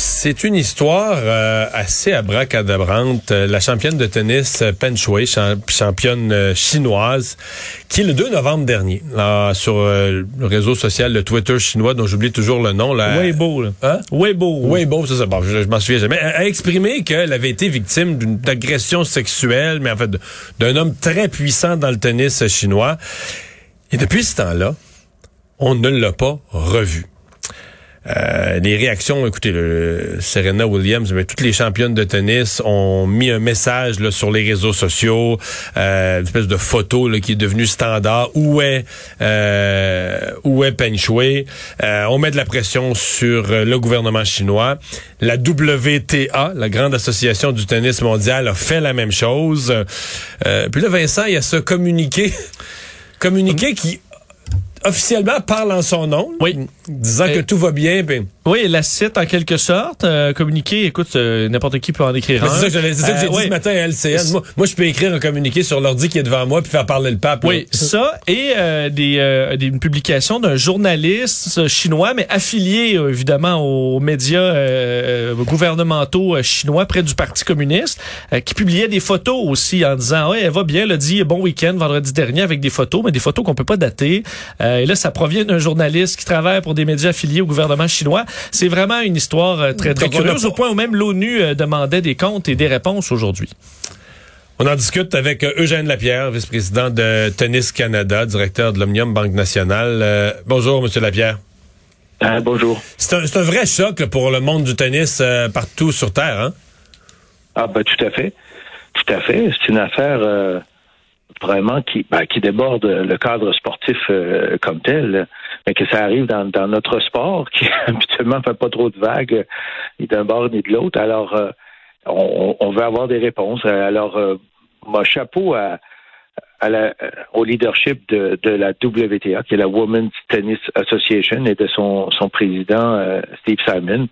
C'est une histoire euh, assez abracadabrante. Euh, La championne de tennis euh, Pen Shui, champ- championne euh, chinoise, qui le 2 novembre dernier, là, sur euh, le réseau social, le Twitter chinois, dont j'oublie toujours le nom, là, Weibo, là. Hein? Weibo. Weibo, c'est ça. Bon, je, je m'en souviens jamais. A, a exprimé qu'elle avait été victime d'une agression sexuelle, mais en fait d'un homme très puissant dans le tennis chinois. Et depuis ce temps-là, on ne l'a pas revu. Euh, les réactions, écoutez, le, Serena Williams, mais toutes les championnes de tennis ont mis un message là, sur les réseaux sociaux, euh, une espèce de photo là, qui est devenue standard. Où est euh, où est Peng Shui? Euh, on met de la pression sur euh, le gouvernement chinois. La WTA, la grande association du tennis mondial, a fait la même chose. Puis là, Vincent, il y a ce communiqué, communiqué qui officiellement parle en son nom, Oui. disant que Et- tout va bien. puis- Oui, la cite en quelque sorte. Euh, communiqué, écoute, euh, n'importe qui peut en écrire un. c'est ça que j'allais- ça que j'ai Euh, dit oui. ce matin à LCN. Moi, moi, je peux écrire un communiqué sur l'ordi qui est devant moi puis faire parler le pape. là. Oui, ça et euh, des, euh, des une publication d'un journaliste euh, chinois, mais affilié euh, évidemment aux médias euh, euh, gouvernementaux euh, chinois près du Parti communiste, euh, qui publiait des photos aussi en disant ouais, elle va bien, elle a dit bon week-end vendredi dernier avec des photos, mais des photos qu'on peut pas dater. Euh, et là, ça provient d'un journaliste qui travaille pour des médias affiliés au gouvernement chinois. C'est vraiment une histoire euh, très très Donc, on a curieuse au point où même l'ONU euh, demandait des comptes et des réponses aujourd'hui. On en discute avec euh, Eugène Lapierre, vice-président de Tennis Canada, directeur de l'Omnium Banque Nationale. Euh, bonjour, Monsieur Lapierre. Bonjour. C'est un, vrai choc pour le monde du tennis euh, partout sur Terre. Hein? Ah ben tout à fait. Tout à fait. C'est une affaire euh, vraiment qui, ben, qui déborde le cadre sportif euh, comme tel, mais que ça arrive dans, dans notre sport qui habituellement fait pas trop de vagues euh, ni d'un bord ni de l'autre. Alors euh, on, on veut avoir des réponses. Alors euh, mon chapeau à, à la, au leadership de, de la WTA, qui est la Women's Tennis Association, et de son, son président euh, Steve Simon.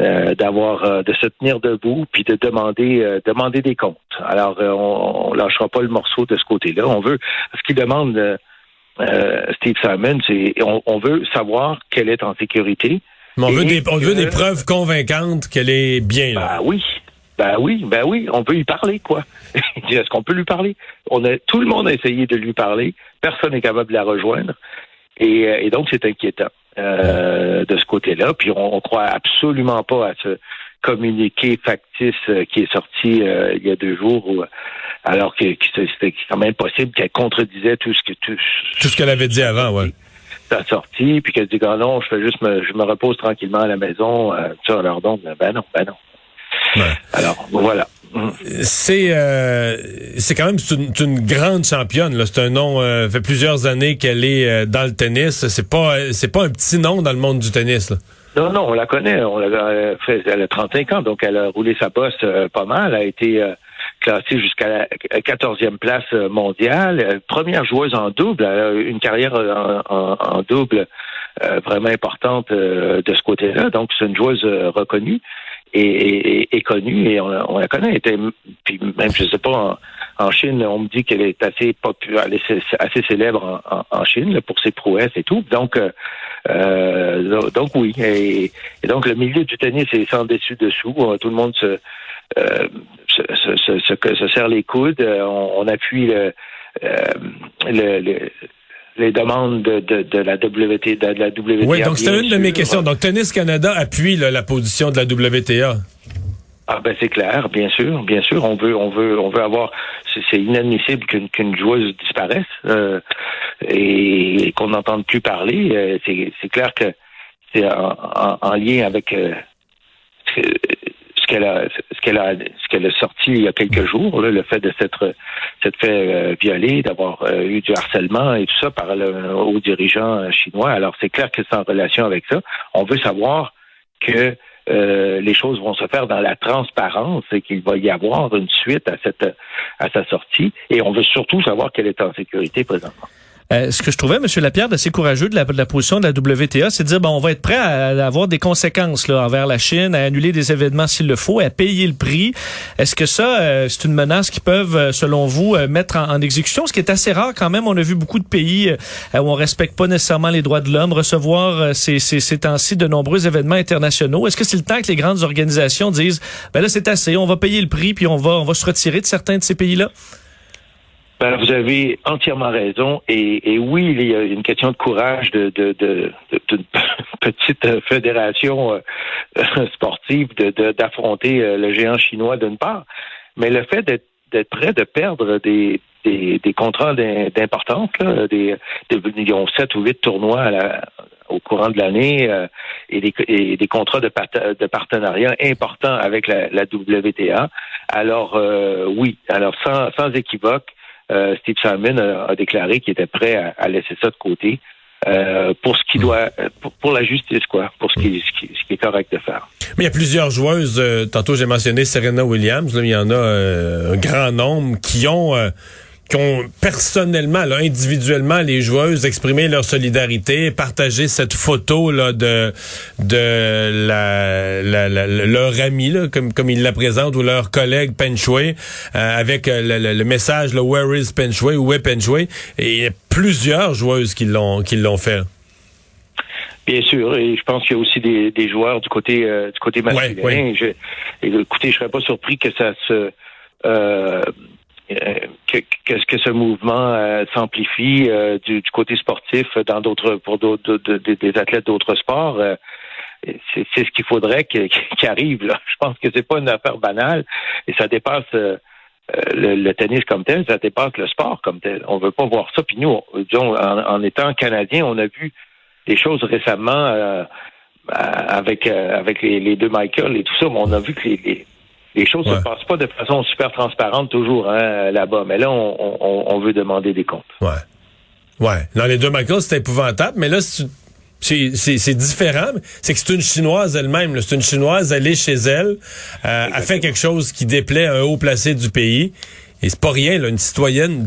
Euh, d'avoir euh, de se tenir debout puis de demander euh, demander des comptes. Alors euh, on, on lâchera pas le morceau de ce côté-là. On veut ce qu'il demande euh, Steve Simon, c'est on, on veut savoir qu'elle est en sécurité. Mais on veut, des, on veut des preuves convaincantes qu'elle est bien. Là. Ben oui. Ben oui, ben oui, on peut lui parler, quoi. Est-ce qu'on peut lui parler? On a, tout le monde a essayé de lui parler. Personne n'est capable de la rejoindre. Et, et donc, c'est inquiétant euh, de ce côté-là. Puis, on, on croit absolument pas à ce communiqué factice euh, qui est sorti euh, il y a deux jours, où, alors que, que c'était quand même possible qu'elle contredisait tout ce que tout, Tout ce qu'elle avait dit avant, ouais. sa sortie, puis qu'elle dit ah non, je fais juste me, je me repose tranquillement à la maison. Euh, ça, alors donc, ben non, ben non. Ouais. Alors voilà. C'est euh, c'est quand même une, une grande championne. C'est un nom. Euh, fait plusieurs années qu'elle est euh, dans le tennis. C'est pas c'est pas un petit nom dans le monde du tennis. là. Non, non, on la connaît. On fait. Elle a 35 ans, donc elle a roulé sa bosse euh, pas mal. Elle a été euh, classée jusqu'à la 14e place euh, mondiale. Première joueuse en double. Elle a une carrière en, en- double vraiment importante de ce côté-là. Donc c'est une joueuse reconnue et, et- et connue et on, la- on la connaît. Était, puis même je sais pas en, en Chine, on me dit qu'elle est assez populaire, est assez célèbre en, en- Chine pour ses prouesses et tout. Donc euh, euh, donc oui. Et, et donc le milieu du tennis est sans dessus dessous. Euh, Tout le monde se euh, se, se, se, se- se serre les coudes. Euh, On, on appuie le, le- le- les demandes de, de, de la WT, de la WTA. Oui, donc c'était une de mes questions. Donc Tennis Canada appuie là, la position de la WTA. Ah ben c'est clair, bien sûr, bien sûr. On veut, on veut, on veut avoir. C'est inadmissible qu'une qu'une joueuse disparaisse euh, et, qu'on n'entende plus parler. Euh, c'est c'est clair que c'est en, en- en lien avec euh, qu'elle a, ce qu'elle a, ce qu'elle a sorti il y a quelques jours, là, le fait de s'être, s'être fait euh, violer, d'avoir euh, eu du harcèlement et tout ça par le haut dirigeant euh, chinois. Alors c'est clair que c'est en relation avec ça. On veut savoir que euh, les choses vont se faire dans la transparence et qu'il va y avoir une suite à cette à sa sortie. Et on veut surtout savoir qu'elle est en sécurité présentement. Euh, ce que je trouvais, M. Lapierre, assez courageux de la, position de la WTA, c'est de dire, bon, on va être prêt à, avoir des conséquences envers la Chine, à annuler des événements s'il le faut, à payer le prix. Est-ce que ça, euh, c'est une menace qu'ils peuvent, euh, selon vous, euh, mettre en, exécution? Ce qui est assez rare quand même. On a vu beaucoup de pays où on respecte pas nécessairement les droits de l'homme recevoir ces temps-ci de nombreux événements internationaux. Est-ce que c'est le temps que les grandes organisations disent, ben là, c'est assez, on va payer le prix, puis on va, on va se retirer de certains de ces pays-là? Ben, vous avez entièrement raison. Et, et, oui, il y a une question de courage de, de, de, de, petite fédération euh, sportive d'affronter euh, le géant chinois d'une part. Mais le fait d'être prêt de perdre des, des, des contrats d'importance, des, des, ils ont sept ou huit tournois à la, au courant de l'année euh, et, des, et, des, contrats de, de partenariat importants avec la, la WTA. Alors euh, oui, alors sans, sans équivoque, euh, Steve Simon a, a déclaré qu'il était prêt à, à, laisser ça de côté. Euh, pour ce qui doit, pour, pour, la justice, quoi, pour ce qui, ce, qui, ce qui, est correct de faire. Mais il y a plusieurs joueuses. Euh, tantôt, j'ai mentionné Serena Williams. Là, il y en a euh, un grand nombre qui ont qui ont personnellement, là, individuellement, les joueuses exprimé leur solidarité, partagé cette photo là de de la, la, la leur ami là, comme comme ils la présentent ou leur collègue Pen Shui, euh, avec euh, le, le, message le Where is Pen Shui où est Pen Shui et il y a plusieurs joueuses qui l'ont qui l'ont fait. Bien sûr, et je pense qu'il y a aussi des, des joueurs du côté euh, du côté masculin. Ouais, ouais. Je, écoutez, je serais pas surpris que ça se euh, que, que, que, ce mouvement euh, s'amplifie euh, du, du, côté sportif dans d'autres pour d'autres des athlètes d'autres sports. Euh, c'est ce qu'il faudrait qu'il qu arrive. Là. Je pense que c'est pas une affaire banale et ça dépasse le, tennis comme tel, ça dépasse le sport comme tel. On veut pas voir ça. Puis nous, disons, en, étant canadien, on a vu des choses récemment avec avec les, deux Michael et tout ça, mais on a vu que les les choses ne ouais. se passent pas de façon super transparente toujours hein, là-bas. Mais là, on, on, on, veut demander des comptes. Ouais. Ouais. Dans les deux Michael, c'est épouvantable. Mais là, c'est différent. C'est que c'est une Chinoise elle-même. C'est une Chinoise, elle est chez elle. Euh, a fait quelque chose qui déplaît à un haut placé du pays. Et c'est pas rien, là, une citoyenne